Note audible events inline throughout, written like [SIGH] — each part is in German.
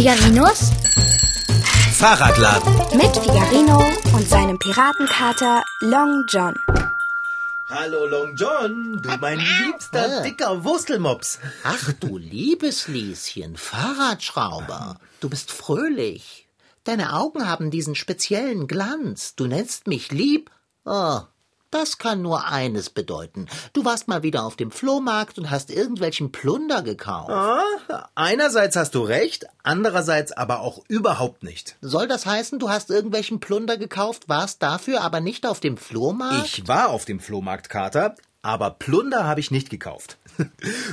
Figarinos Fahrradladen. mit Figarino und seinem Piratenkater Long John. Hallo Long John, du mein liebster dicker Wurstelmops. Ach du liebes Lieschen, Fahrradschrauber. Du bist fröhlich. Deine Augen haben diesen speziellen Glanz. Du nennst mich lieb. Oh, das kann nur eines bedeuten. Du warst mal wieder auf dem Flohmarkt und hast irgendwelchen Plunder gekauft. Ah, einerseits hast du recht, andererseits aber auch überhaupt nicht. Soll das heißen, du hast irgendwelchen Plunder gekauft, warst dafür aber nicht auf dem Flohmarkt? Ich war auf dem Flohmarkt, Kater, aber Plunder habe ich nicht gekauft. [LAUGHS]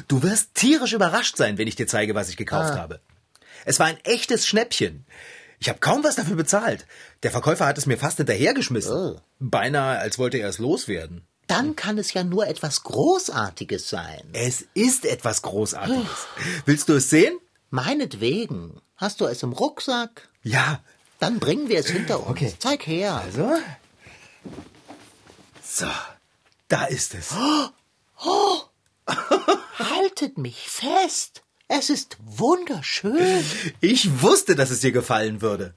Du wirst tierisch überrascht sein, wenn ich dir zeige, was ich gekauft habe. Es war ein echtes Schnäppchen. Ich habe kaum was dafür bezahlt. Der Verkäufer hat es mir fast hinterhergeschmissen. Beinahe, als wollte er es loswerden. Dann kann es ja nur etwas Großartiges sein. Es ist etwas Großartiges. Willst du es sehen? Meinetwegen. Hast du es im Rucksack? Ja. Dann bringen wir es hinter uns. Okay. Zeig her. Also. So, da ist es. Haltet mich fest. Es ist wunderschön. Ich wusste, dass es dir gefallen würde.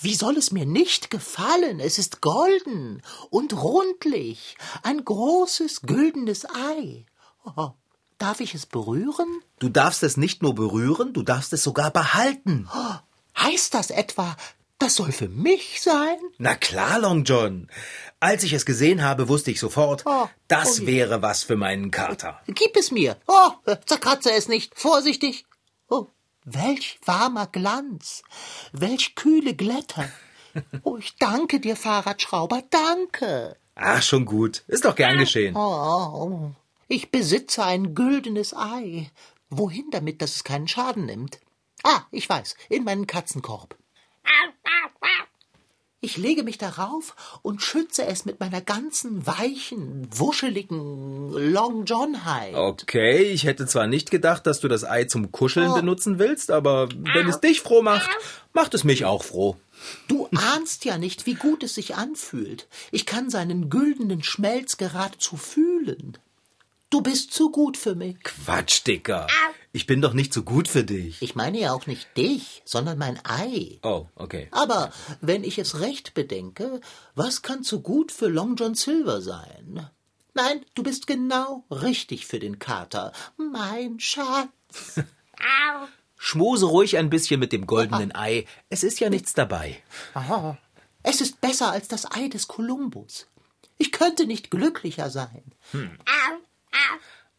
Wie soll es mir nicht gefallen? Es ist golden und rundlich. Ein großes, güldenes Ei. Oh, darf ich es berühren? Du darfst es nicht nur berühren, du darfst es sogar behalten. Heißt das etwa, das soll für mich sein? Na klar, Long John. Als ich es gesehen habe, wusste ich sofort, Oh, das oh wäre was für meinen Kater. Gib es mir. Oh, zerkratze es nicht. Vorsichtig. Oh, welch warmer Glanz. Welch kühle Glätter. [LAUGHS] Oh, ich danke dir, Fahrradschrauber, danke. Ach, schon gut. Ist doch gern geschehen. Oh, ich besitze ein güldenes Ei. Wohin damit, dass es keinen Schaden nimmt? Ah, ich weiß, in meinen Katzenkorb. Ich lege mich darauf und schütze es mit meiner ganzen weichen, wuscheligen Long John Hide. Okay, ich hätte zwar nicht gedacht, dass du das Ei zum Kuscheln Oh. benutzen willst, aber wenn es dich froh macht, macht es mich auch froh. Du ahnst ja nicht, wie gut es sich anfühlt. Ich kann seinen güldenen Schmelz geradezu fühlen. Du bist zu gut für mich. Quatsch, Dicker. Ich bin doch nicht so gut für dich. Ich meine ja auch nicht dich, sondern mein Ei. Oh, okay. Aber wenn ich es recht bedenke, was kann zu gut für Long John Silver sein? Nein, du bist genau richtig für den Kater. Mein Schatz. [LAUGHS] Schmose ruhig ein bisschen mit dem goldenen Ei. Es ist ja nichts dabei. Aha. Es ist besser als das Ei des Kolumbus. Ich könnte nicht glücklicher sein.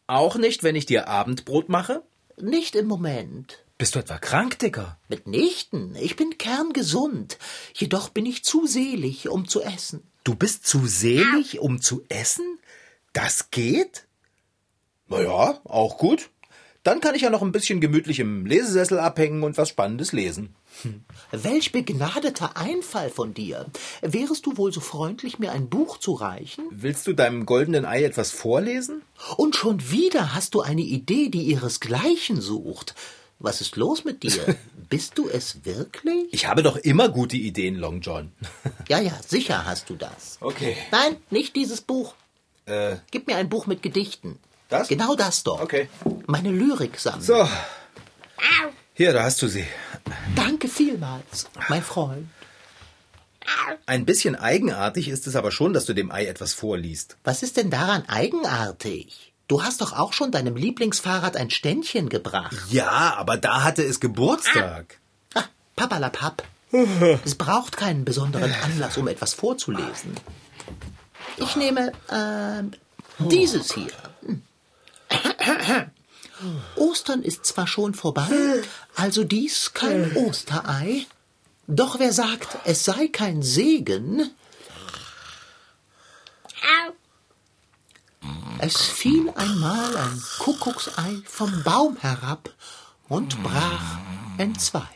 Auch nicht, wenn ich dir Abendbrot mache? Nicht im Moment. Bist du etwa krank, Dicker? Mitnichten. Ich bin kerngesund. Jedoch bin ich zu selig, um zu essen. Du bist zu selig, um zu essen? Das geht? Na ja, auch gut. Dann kann ich ja noch ein bisschen gemütlich im Lesesessel abhängen und was Spannendes lesen. Welch begnadeter Einfall von dir. Wärest du wohl so freundlich, mir ein Buch zu reichen? Willst du deinem goldenen Ei etwas vorlesen? Und schon wieder hast du eine Idee, die ihresgleichen sucht. Was ist los mit dir? [LAUGHS] Bist du es wirklich? Ich habe doch immer gute Ideen, Long John. [LAUGHS] Ja, ja, sicher hast du das. Okay. Nein, nicht dieses Buch. Äh, Gib mir ein Buch mit Gedichten. Das? Genau das doch. Okay. Meine Lyriksammlung. so. Hier, da hast du sie. Danke vielmals, mein Freund. Ein bisschen eigenartig ist es aber schon, dass du dem Ei etwas vorliest. Was ist denn daran eigenartig? Du hast doch auch schon deinem Lieblingsfahrrad ein Ständchen gebracht. Ja, aber da hatte es Geburtstag. Ah, papalapap. [LAUGHS] Es braucht keinen besonderen Anlass, um etwas vorzulesen. Ich nehme ähm, dieses hier. [CLEARS THROAT] [CLEARS THROAT] Ostern ist zwar schon vorbei, also dies kein Osterei, doch wer sagt, es sei kein Segen, es fiel einmal ein Kuckucksei vom Baum herab und brach entzwei.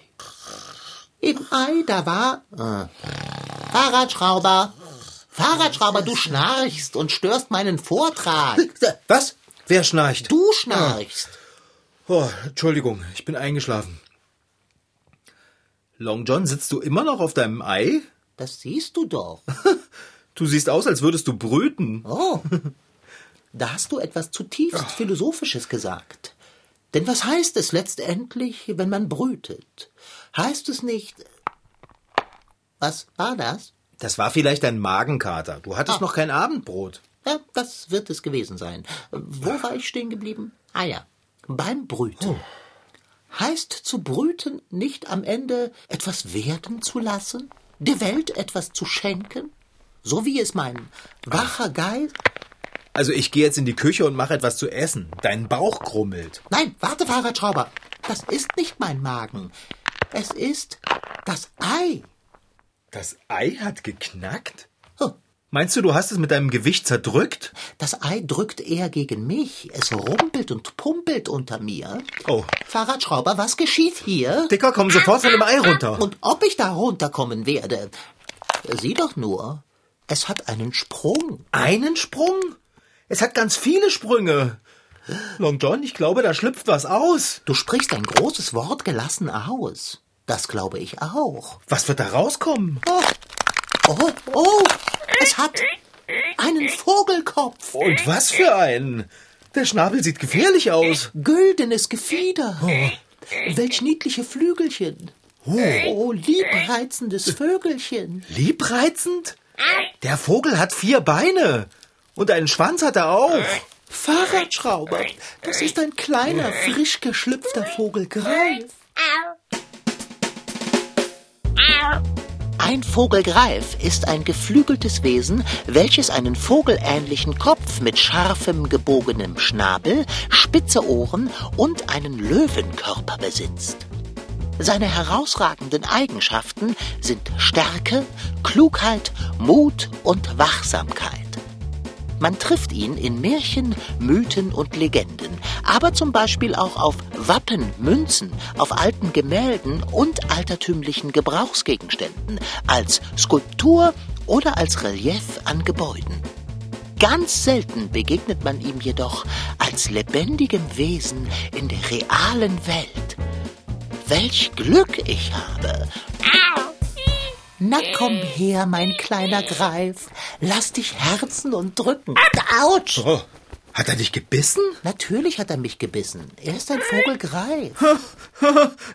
Im Ei, da war äh, Fahrradschrauber. Fahrradschrauber, du schnarchst und störst meinen Vortrag. Was? Wer schnarcht? Du schnarchst. Oh, Entschuldigung, ich bin eingeschlafen. Long John, sitzt du immer noch auf deinem Ei? Das siehst du doch. [LAUGHS] Du siehst aus, als würdest du brüten. Oh, da hast du etwas zutiefst Philosophisches gesagt. Denn was heißt es letztendlich, wenn man brütet? Heißt es nicht. Was war das? Das war vielleicht ein Magenkater. Du hattest Ah. noch kein Abendbrot. Ja, das wird es gewesen sein. Wo war ich stehen geblieben? Ah ja, beim Brüten. Heißt zu brüten nicht am Ende etwas werden zu lassen? Der Welt etwas zu schenken? So wie es mein wacher Geist. Also ich gehe jetzt in die Küche und mache etwas zu essen. Dein Bauch krummelt. Nein, warte, Fahrradschrauber. Das ist nicht mein Magen. Es ist das Ei. Das Ei hat geknackt? Meinst du, du hast es mit deinem Gewicht zerdrückt? Das Ei drückt eher gegen mich. Es rumpelt und pumpelt unter mir. Oh. Fahrradschrauber, was geschieht hier? Dicker, komm sofort von dem Ei runter. Und ob ich da runterkommen werde? Sieh doch nur. Es hat einen Sprung. Einen Sprung? Es hat ganz viele Sprünge. Long John, ich glaube, da schlüpft was aus. Du sprichst ein großes Wort gelassen aus. Das glaube ich auch. Was wird da rauskommen? Oh, oh, oh es hat einen Vogelkopf. Und was für einen? Der Schnabel sieht gefährlich aus. Güldenes Gefieder. Welch niedliche Flügelchen. Oh, liebreizendes Vögelchen. Liebreizend? Der Vogel hat vier Beine. Und einen Schwanz hat er auch. Fahrradschrauber, das ist ein kleiner, frisch geschlüpfter Vogel Greif. Ein Vogelgreif ist ein geflügeltes Wesen, welches einen vogelähnlichen Kopf mit scharfem, gebogenem Schnabel, spitze Ohren und einen Löwenkörper besitzt. Seine herausragenden Eigenschaften sind Stärke, Klugheit, Mut und Wachsamkeit. Man trifft ihn in Märchen, Mythen und Legenden, aber zum Beispiel auch auf Wappen, Münzen, auf alten Gemälden und altertümlichen Gebrauchsgegenständen, als Skulptur oder als Relief an Gebäuden. Ganz selten begegnet man ihm jedoch als lebendigem Wesen in der realen Welt. Welch Glück ich habe! Na komm her, mein kleiner Greif. Lass dich herzen und drücken. Autsch! Oh, hat er dich gebissen? Natürlich hat er mich gebissen. Er ist ein Vogelgreif.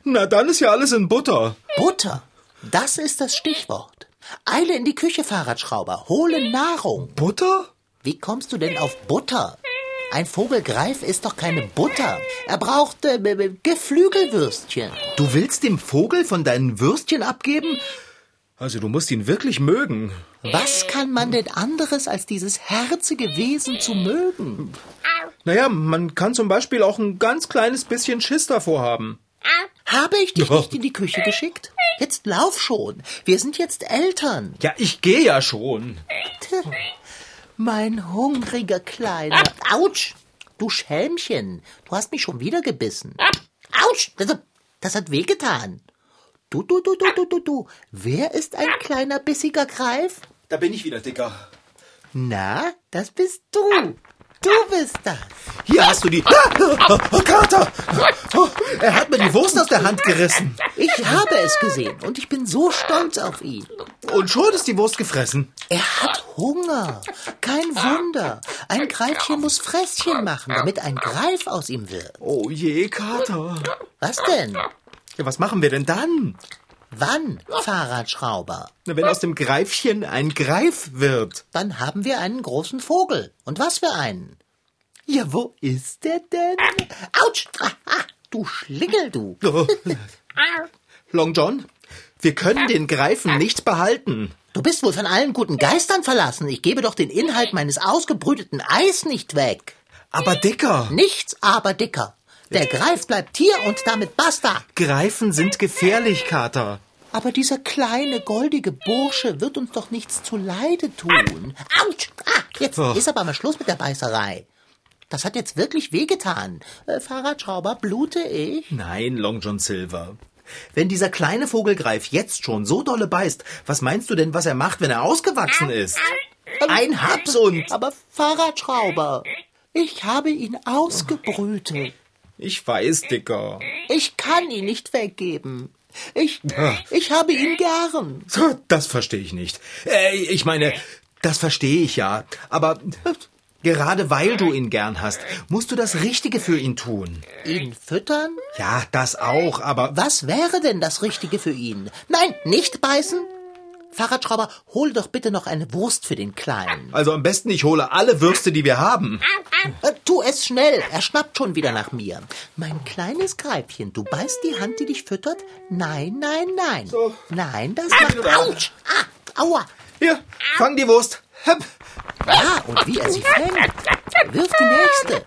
Na, dann ist ja alles in Butter. Butter. Das ist das Stichwort. Eile in die Küche, Fahrradschrauber. Hole Nahrung. Butter? Wie kommst du denn auf Butter? Ein Vogelgreif ist doch keine Butter. Er braucht äh, äh, Geflügelwürstchen. Du willst dem Vogel von deinen Würstchen abgeben? Also du musst ihn wirklich mögen. Was kann man denn anderes als dieses herzige Wesen zu mögen? Naja, man kann zum Beispiel auch ein ganz kleines bisschen Schiss davor haben. Habe ich dich [LAUGHS] nicht in die Küche geschickt? Jetzt lauf schon. Wir sind jetzt Eltern. Ja, ich gehe ja schon. Mein hungriger Kleiner. Autsch! Du Schelmchen. Du hast mich schon wieder gebissen. Autsch! Das, das hat wehgetan. Du, du, du, du, du, du, du. Wer ist ein kleiner bissiger Greif? Da bin ich wieder, Dicker. Na, das bist du. Du bist das. Hier hast du die... Ah, oh, Kater! Oh, er hat mir die Wurst aus der Hand gerissen. Ich habe es gesehen und ich bin so stolz auf ihn. Und schon ist die Wurst gefressen. Er hat Hunger. Kein Wunder. Ein Greifchen muss Fresschen machen, damit ein Greif aus ihm wird. Oh je, Kater. Was denn? Ja, was machen wir denn dann? Wann, Fahrradschrauber? Na, wenn aus dem Greifchen ein Greif wird. Dann haben wir einen großen Vogel. Und was für einen? Ja, wo ist der denn? Autsch! Ah, du Schlingel, du. [LAUGHS] Oh. Long John, wir können den Greifen nicht behalten. Du bist wohl von allen guten Geistern verlassen. Ich gebe doch den Inhalt meines ausgebrüteten Eis nicht weg. Aber Dicker, Nichts aber dicker. Der Greif bleibt hier und damit basta. Greifen sind gefährlich, Kater. Aber dieser kleine, goldige Bursche wird uns doch nichts zu Leide tun. Autsch! Ah, jetzt Oh. ist aber mal Schluss mit der Beißerei. Das hat jetzt wirklich wehgetan. Äh, Fahrradschrauber, blute ich? Nein, Long John Silver. Wenn dieser kleine Vogelgreif jetzt schon so dolle beißt, was meinst du denn, was er macht, wenn er ausgewachsen ist? Ein Haps und... Aber Fahrradschrauber, ich habe ihn ausgebrütet. Ich weiß, Dicker. Ich kann ihn nicht weggeben. Ich, ich habe ihn gern. Das verstehe ich nicht. Äh, ich meine, das verstehe ich ja. Aber Gerade weil du ihn gern hast, musst du das Richtige für ihn tun. Ihn füttern? Ja, das auch, aber Was wäre denn das Richtige für ihn? Nein, nicht beißen? Fahrradschrauber, hol doch bitte noch eine Wurst für den Kleinen. also am besten ich hole alle Würste, die wir haben. Äh, tu es schnell, er schnappt schon wieder nach mir. Mein kleines Greifchen, du beißt die Hand, die dich füttert? Nein, nein, nein. Nein, das macht... Autsch! Ah, aua! Hier, fang die Wurst. Hüpp. Ja, und wie er sie fängt. Wirf die nächste.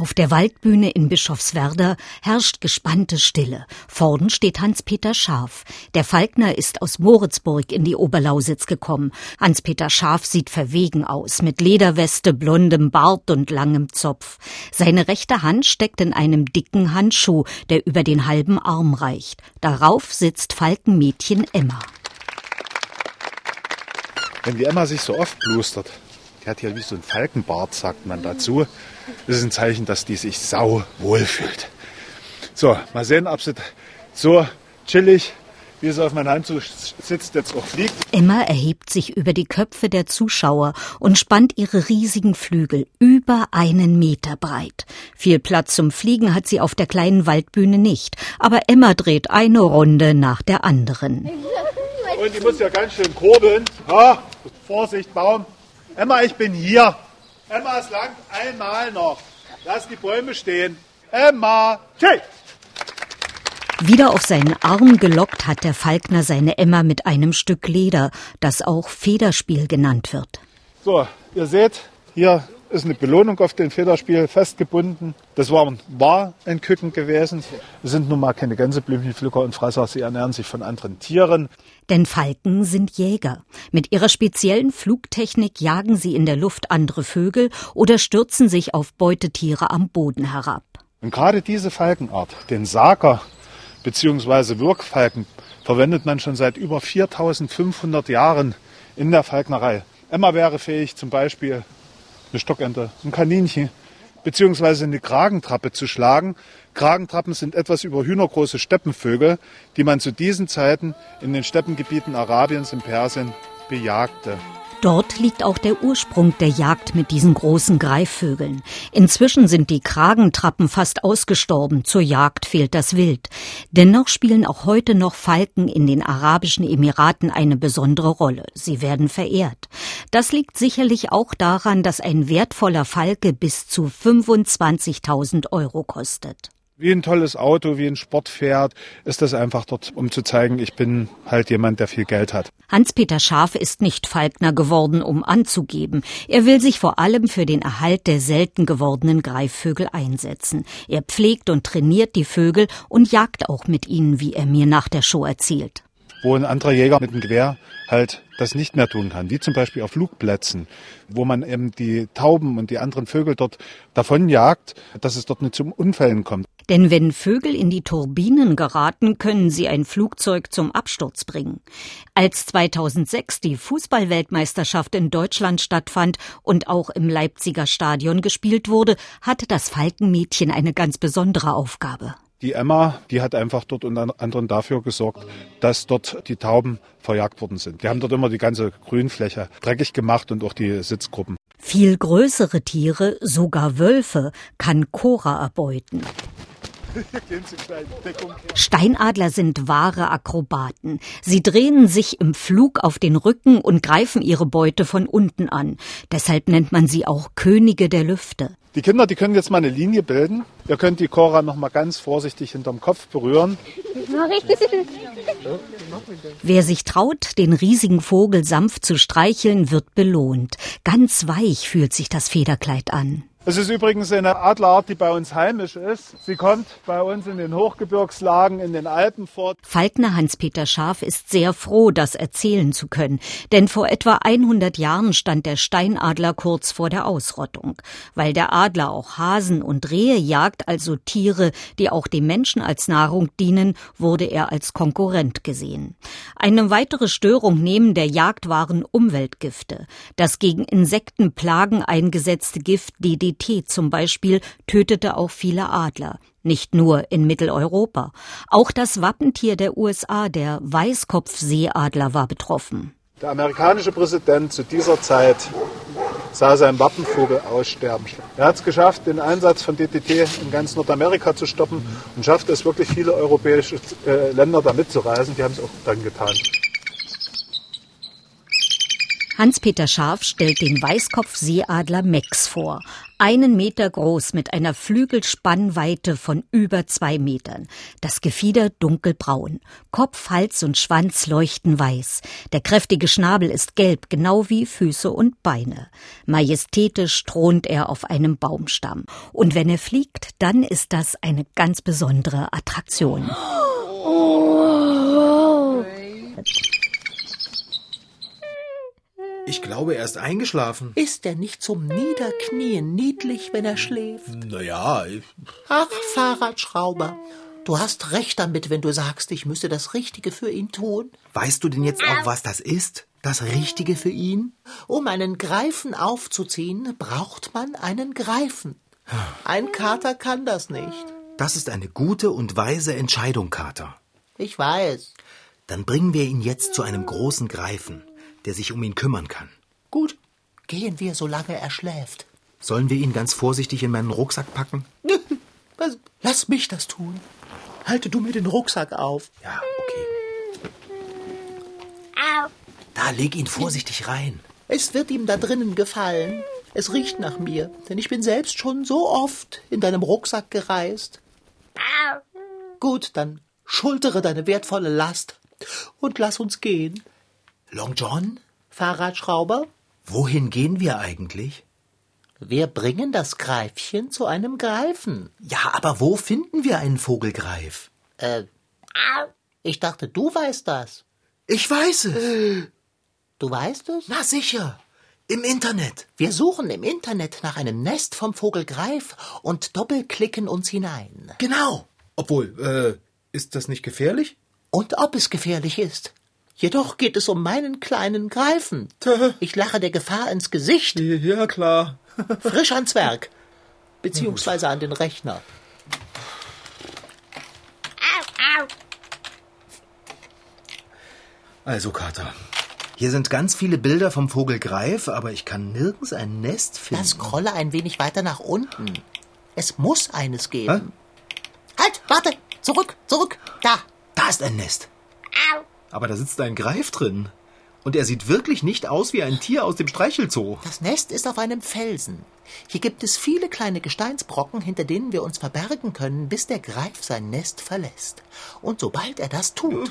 Auf der Waldbühne in Bischofswerder herrscht gespannte Stille. Vorn steht Hans-Peter Scharf. Der Falkner ist aus Moritzburg in die Oberlausitz gekommen. Hans-Peter Scharf sieht verwegen aus, mit Lederweste, blondem Bart und langem Zopf. Seine rechte Hand steckt in einem dicken Handschuh, der über den halben Arm reicht. Darauf sitzt Falkenmädchen Emma. Wenn die Emma sich so oft blustert, hat hier wie so ein Falkenbart, sagt man dazu, das ist ein Zeichen, dass die sich sau wohlfühlt. So, mal sehen, ob sie so chillig, wie sie auf meiner Hand so sitzt, jetzt auch fliegt. Emma erhebt sich über die Köpfe der Zuschauer und spannt ihre riesigen Flügel über einen Meter breit. Viel Platz zum Fliegen hat sie auf der kleinen Waldbühne nicht, aber Emma dreht eine Runde nach der anderen. Und die muss ja ganz schön kurbeln. Ha, Vorsicht, Baum. Emma, ich bin hier. Emma, es langt einmal noch. Lass die Bäume stehen. Emma, chill. Wieder auf seinen Arm gelockt hat der Falkner seine Emma mit einem Stück Leder, das auch Federspiel genannt wird. So, ihr seht, hier ist eine Belohnung auf den Federspiel festgebunden. Das war, war ein Küken gewesen. Es sind nun mal keine Gänseblümchenpflücker und Fresser. Sie ernähren sich von anderen Tieren. Denn Falken sind Jäger. Mit ihrer speziellen Flugtechnik jagen sie in der Luft andere Vögel oder stürzen sich auf Beutetiere am Boden herab. Und gerade diese Falkenart, den Saker bzw. Wirkfalken, verwendet man schon seit über 4500 Jahren in der Falknerei. Emma wäre fähig, zum Beispiel eine Stockente, ein Kaninchen beziehungsweise eine Kragentrappe zu schlagen. Kragentrappen sind etwas über hühnergroße Steppenvögel, die man zu diesen Zeiten in den Steppengebieten Arabiens und Persien bejagte. Dort liegt auch der Ursprung der Jagd mit diesen großen Greifvögeln. Inzwischen sind die Kragentrappen fast ausgestorben, zur Jagd fehlt das Wild. Dennoch spielen auch heute noch Falken in den Arabischen Emiraten eine besondere Rolle. Sie werden verehrt. Das liegt sicherlich auch daran, dass ein wertvoller Falke bis zu 25.000 Euro kostet. Wie ein tolles Auto, wie ein Sportpferd, ist das einfach dort, um zu zeigen, ich bin halt jemand, der viel Geld hat. Hans-Peter Scharf ist nicht Falkner geworden, um anzugeben. Er will sich vor allem für den Erhalt der selten gewordenen Greifvögel einsetzen. Er pflegt und trainiert die Vögel und jagt auch mit ihnen, wie er mir nach der Show erzählt. Wo ein anderer Jäger mit dem Gewehr halt das nicht mehr tun kann, wie zum Beispiel auf Flugplätzen, wo man eben die Tauben und die anderen Vögel dort davonjagt, dass es dort nicht zu Unfällen kommt. Denn wenn Vögel in die Turbinen geraten, können sie ein Flugzeug zum Absturz bringen. Als 2006 die Fußballweltmeisterschaft in Deutschland stattfand und auch im Leipziger Stadion gespielt wurde, hatte das Falkenmädchen eine ganz besondere Aufgabe. Die Emma, die hat einfach dort unter anderem dafür gesorgt, dass dort die Tauben verjagt worden sind. Die haben dort immer die ganze Grünfläche dreckig gemacht und auch die Sitzgruppen. Viel größere Tiere, sogar Wölfe, kann Cora erbeuten. Steinadler sind wahre Akrobaten. Sie drehen sich im Flug auf den Rücken und greifen ihre Beute von unten an. Deshalb nennt man sie auch Könige der Lüfte. Die Kinder, die können jetzt mal eine Linie bilden. Ihr könnt die Cora noch mal ganz vorsichtig hinterm Kopf berühren. Wer sich traut, den riesigen Vogel sanft zu streicheln, wird belohnt. Ganz weich fühlt sich das Federkleid an. Es ist übrigens eine Adlerart, die bei uns heimisch ist. Sie kommt bei uns in den Hochgebirgslagen in den Alpen vor. Falkner Hans-Peter Scharf ist sehr froh, das erzählen zu können, denn vor etwa 100 Jahren stand der Steinadler kurz vor der Ausrottung. Weil der Adler auch Hasen und Rehe jagt, also Tiere, die auch dem Menschen als Nahrung dienen, wurde er als Konkurrent gesehen. Eine weitere Störung neben der Jagd waren Umweltgifte. Das gegen Insektenplagen eingesetzte Gift DDT zum Beispiel tötete auch viele Adler. Nicht nur in Mitteleuropa. Auch das Wappentier der USA, der Weißkopfseeadler, war betroffen. Der amerikanische Präsident zu dieser Zeit sah seinen Wappenvogel aussterben. Er hat es geschafft, den Einsatz von DDT in ganz Nordamerika zu stoppen und schafft es wirklich viele europäische äh, Länder da mitzureisen. Die haben es auch dann getan. Hans-Peter Scharf stellt den Weißkopfseeadler Mex vor. Einen Meter groß mit einer Flügelspannweite von über zwei Metern. Das Gefieder dunkelbraun. Kopf, Hals und Schwanz leuchten weiß. Der kräftige Schnabel ist gelb, genau wie Füße und Beine. Majestätisch thront er auf einem Baumstamm. Und wenn er fliegt, dann ist das eine ganz besondere Attraktion. Oh. Ich glaube, er ist eingeschlafen. Ist er nicht zum Niederknien niedlich, wenn er schläft? Naja, Ach, Fahrradschrauber, du hast recht damit, wenn du sagst, ich müsse das Richtige für ihn tun. weißt du denn jetzt auch, was das ist? Das Richtige für ihn? Um einen Greifen aufzuziehen, braucht man einen Greifen. Ein Kater kann das nicht. Das ist eine gute und weise Entscheidung, Kater. Ich weiß. Dann bringen wir ihn jetzt zu einem großen Greifen, der sich um ihn kümmern kann. Gut, gehen wir, solange er schläft. Sollen wir ihn ganz vorsichtig in meinen Rucksack packen? Was? Lass mich das tun. Halte du mir den Rucksack auf. Ja, okay. Da, leg ihn vorsichtig rein. Es wird ihm da drinnen gefallen. Es riecht nach mir, denn ich bin selbst schon so oft in deinem Rucksack gereist. Gut, dann schultere deine wertvolle Last und lass uns gehen. Long John, Fahrradschrauber, wohin gehen wir eigentlich? wir bringen das Greifchen zu einem Greifen. Ja, aber wo finden wir einen Vogelgreif? Äh, ich dachte, du weißt das. Ich weiß es. Du weißt es? Na sicher. Im Internet. Wir suchen im Internet nach einem Nest vom Vogel Greif und doppelklicken uns hinein. Genau. Obwohl, äh, ist das nicht gefährlich? Und ob es gefährlich ist. Jedoch geht es um meinen kleinen Greifen. [LAUGHS] Ich lache der Gefahr ins Gesicht, Ja, klar. [LAUGHS] frisch ans Werk. Beziehungsweise an den Rechner. Also, Kater. Hier sind ganz viele Bilder vom Vogelgreif, aber ich kann nirgends ein Nest Dann finden. scrolle ein wenig weiter nach unten. Es muss eines geben. Halt, warte, zurück, zurück, da. Da ist ein Nest. Aber da sitzt ein Greif drin. Und er sieht wirklich nicht aus wie ein Tier aus dem Streichelzoo. Das Nest ist auf einem Felsen. Hier gibt es viele kleine Gesteinsbrocken, hinter denen wir uns verbergen können, bis der Greif sein Nest verlässt. Und sobald er das tut,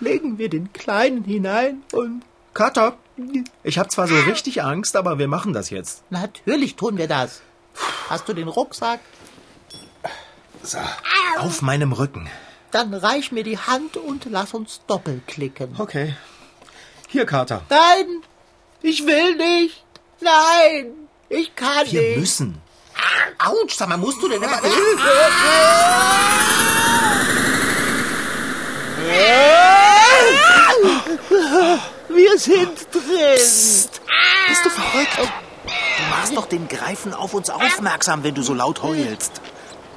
legen wir den Kleinen hinein und Kater, ich habe zwar so richtig Angst, aber wir machen das jetzt. natürlich tun wir das. Hast du den Rucksack? So, auf meinem Rücken. Dann reich mir die Hand und lass uns doppelklicken. Okay. Hier, Kater. Nein, ich will nicht. Nein, ich kann Wir nicht. müssen. Autsch, sag mal, musst du denn immer... Wir sind drin. Bist du verrückt? Du machst doch den Greifen auf uns aufmerksam, wenn du so laut heulst.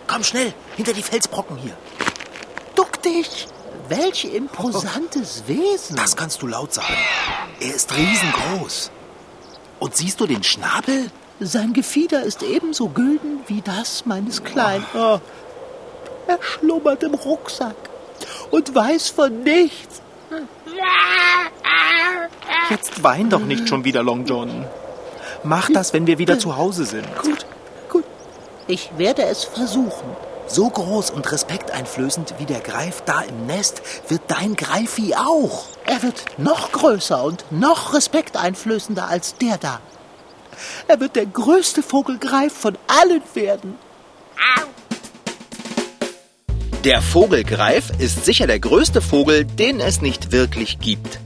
Komm schnell, hinter die Felsbrocken hier. Dich. Welch imposantes Wesen. Das kannst du laut sagen. Er ist riesengroß. Und siehst du den Schnabel? Sein Gefieder ist ebenso gülden wie das meines Kleinen. Oh. Er schlummert im Rucksack und weiß von nichts. Jetzt wein doch nicht schon wieder, Long John. Mach das, wenn wir wieder zu Hause sind. Gut, gut. Ich werde es versuchen. So groß und respekteinflößend wie der Greif da im Nest wird dein Greifi auch. Er wird noch größer und noch respekteinflößender als der da. Er wird der größte Vogelgreif von allen werden. Der Vogelgreif ist sicher der größte Vogel, den es nicht wirklich gibt.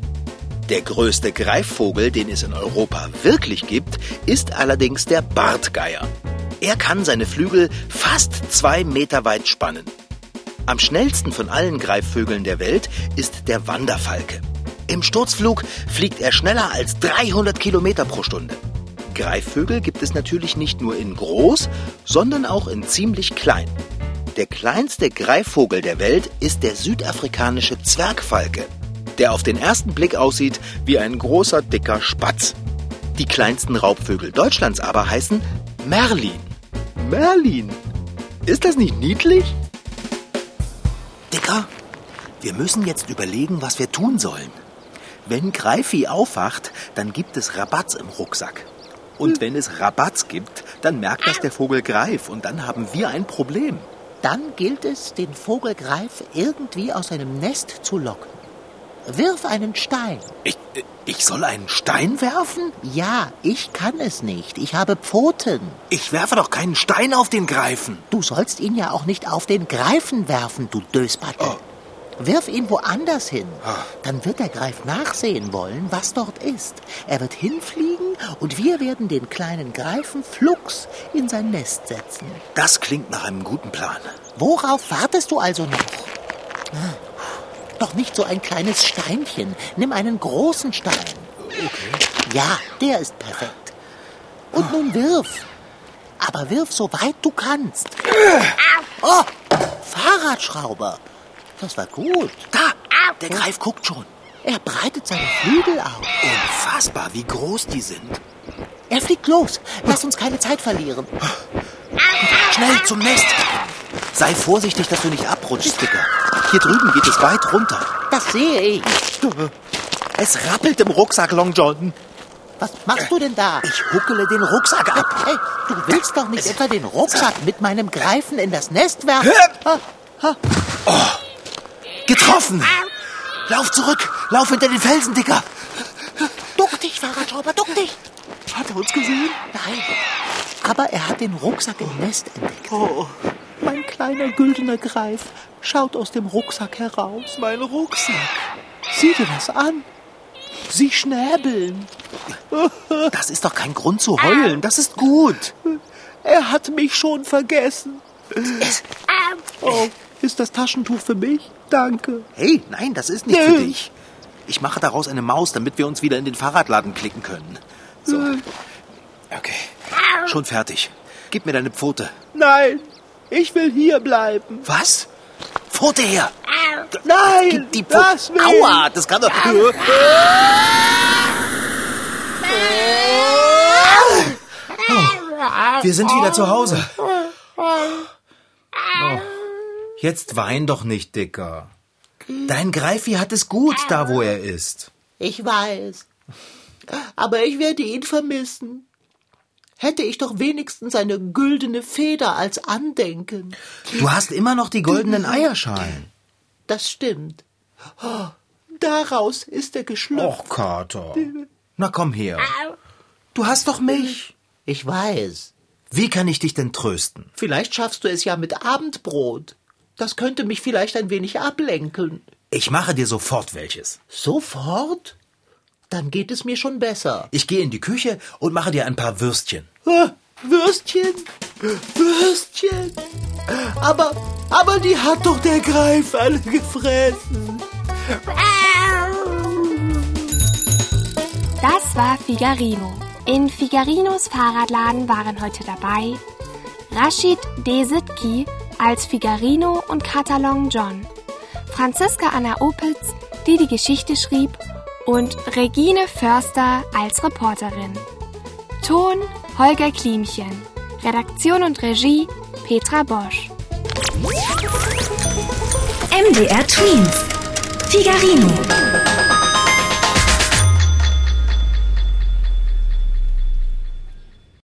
Der größte Greifvogel, den es in Europa wirklich gibt, ist allerdings der Bartgeier. Er kann seine Flügel fast zwei Meter weit spannen. Am schnellsten von allen Greifvögeln der Welt ist der Wanderfalke. Im Sturzflug fliegt er schneller als 300 Kilometer pro Stunde. Greifvögel gibt es natürlich nicht nur in groß, sondern auch in ziemlich klein. Der kleinste Greifvogel der Welt ist der südafrikanische Zwergfalke, der auf den ersten Blick aussieht wie ein großer, dicker Spatz. Die kleinsten Raubvögel Deutschlands aber heißen Merlin. Merlin? Ist das nicht niedlich? Dicker, wir müssen jetzt überlegen, was wir tun sollen. Wenn Greifi aufwacht, dann gibt es Rabatz im Rucksack. Und wenn es Rabatz gibt, dann merkt das der Vogel Greif und dann haben wir ein Problem. Dann gilt es, den Vogel Greif irgendwie aus seinem Nest zu locken. Wirf einen Stein. Ich, ich soll einen Stein werfen? Ja, ich kann es nicht. Ich habe Pfoten. Ich werfe doch keinen Stein auf den Greifen. Du sollst ihn ja auch nicht auf den Greifen werfen, du Dösbacke. Oh. Wirf ihn woanders hin. Dann wird der Greif nachsehen wollen, was dort ist. Er wird hinfliegen und wir werden den kleinen Greifen flugs in sein Nest setzen. Das klingt nach einem guten Plan. Worauf wartest du also noch? Doch nicht so ein kleines Steinchen. Nimm einen großen Stein. Ja, der ist perfekt. Und nun wirf. Aber wirf so weit du kannst. Oh, Fahrradschrauber. Das war gut. Da, der Greif guckt schon. Er breitet seine Flügel aus. Unfassbar, wie groß die sind. Er fliegt los. Lass uns keine Zeit verlieren. Schnell zum Nest. Sei vorsichtig, dass du nicht abrutschst, Dicker. Hier drüben geht es weit runter. Das sehe ich. Es rappelt im Rucksack, Long John. Was machst du denn da? Ich huckele den Rucksack ab. Hey, du willst doch nicht etwa den Rucksack mit meinem Greifen in das Nest werfen? Ah, Getroffen. Lauf zurück. Lauf hinter den Felsen, Dicker. Duck dich, Fahrradschrauber, duck dich. Hat er uns gesehen? Nein. Aber er hat den Rucksack im Nest entdeckt. Oh, kleiner güldener Greif schaut aus dem Rucksack heraus. mein Rucksack. Sieh dir das an. Sie schnäbeln. [LAUGHS] Das ist doch kein Grund zu heulen. Das ist gut. Er hat mich schon vergessen. Oh, ist das Taschentuch für mich? Danke. Hey, nein, das ist nicht für dich. Ich mache daraus eine Maus, damit wir uns wieder in den Fahrradladen klicken können. So. Okay. Schon fertig. Gib mir deine Pfote. Nein, ich will hier bleiben. Was? Pfote her! Nein, Gib die Pfote. lass mich. Aua, das kann doch... Wir sind wieder zu Hause. Oh. Jetzt wein doch nicht, Dicker. Dein Greifi hat es gut, da wo er ist. Ich weiß. Aber ich werde ihn vermissen. Hätte ich doch wenigstens eine güldene Feder als Andenken. Du hast immer noch die goldenen Eierschalen. Das stimmt. Oh, daraus ist er geschlüpft. Och, Kater. Na komm her. Du hast doch mich. Ich weiß. Wie kann ich dich denn trösten? Vielleicht schaffst du es ja mit Abendbrot. Das könnte mich vielleicht ein wenig ablenken. Ich mache dir sofort welches. Sofort? Dann geht es mir schon besser. Ich gehe in die Küche und mache dir ein paar Würstchen. Ah, Würstchen? Würstchen? Aber, aber die hat doch der Greif alle gefressen. Das war Figarino. In Figarinos Fahrradladen waren heute dabei Rashid Desitki als Figarino und Katalon John, Franziska Anna Opitz, die die Geschichte schrieb, und Regine Förster als Reporterin. Ton Holger Klimchen. Redaktion und Regie Petra Bosch. MDR Twins. Figarino.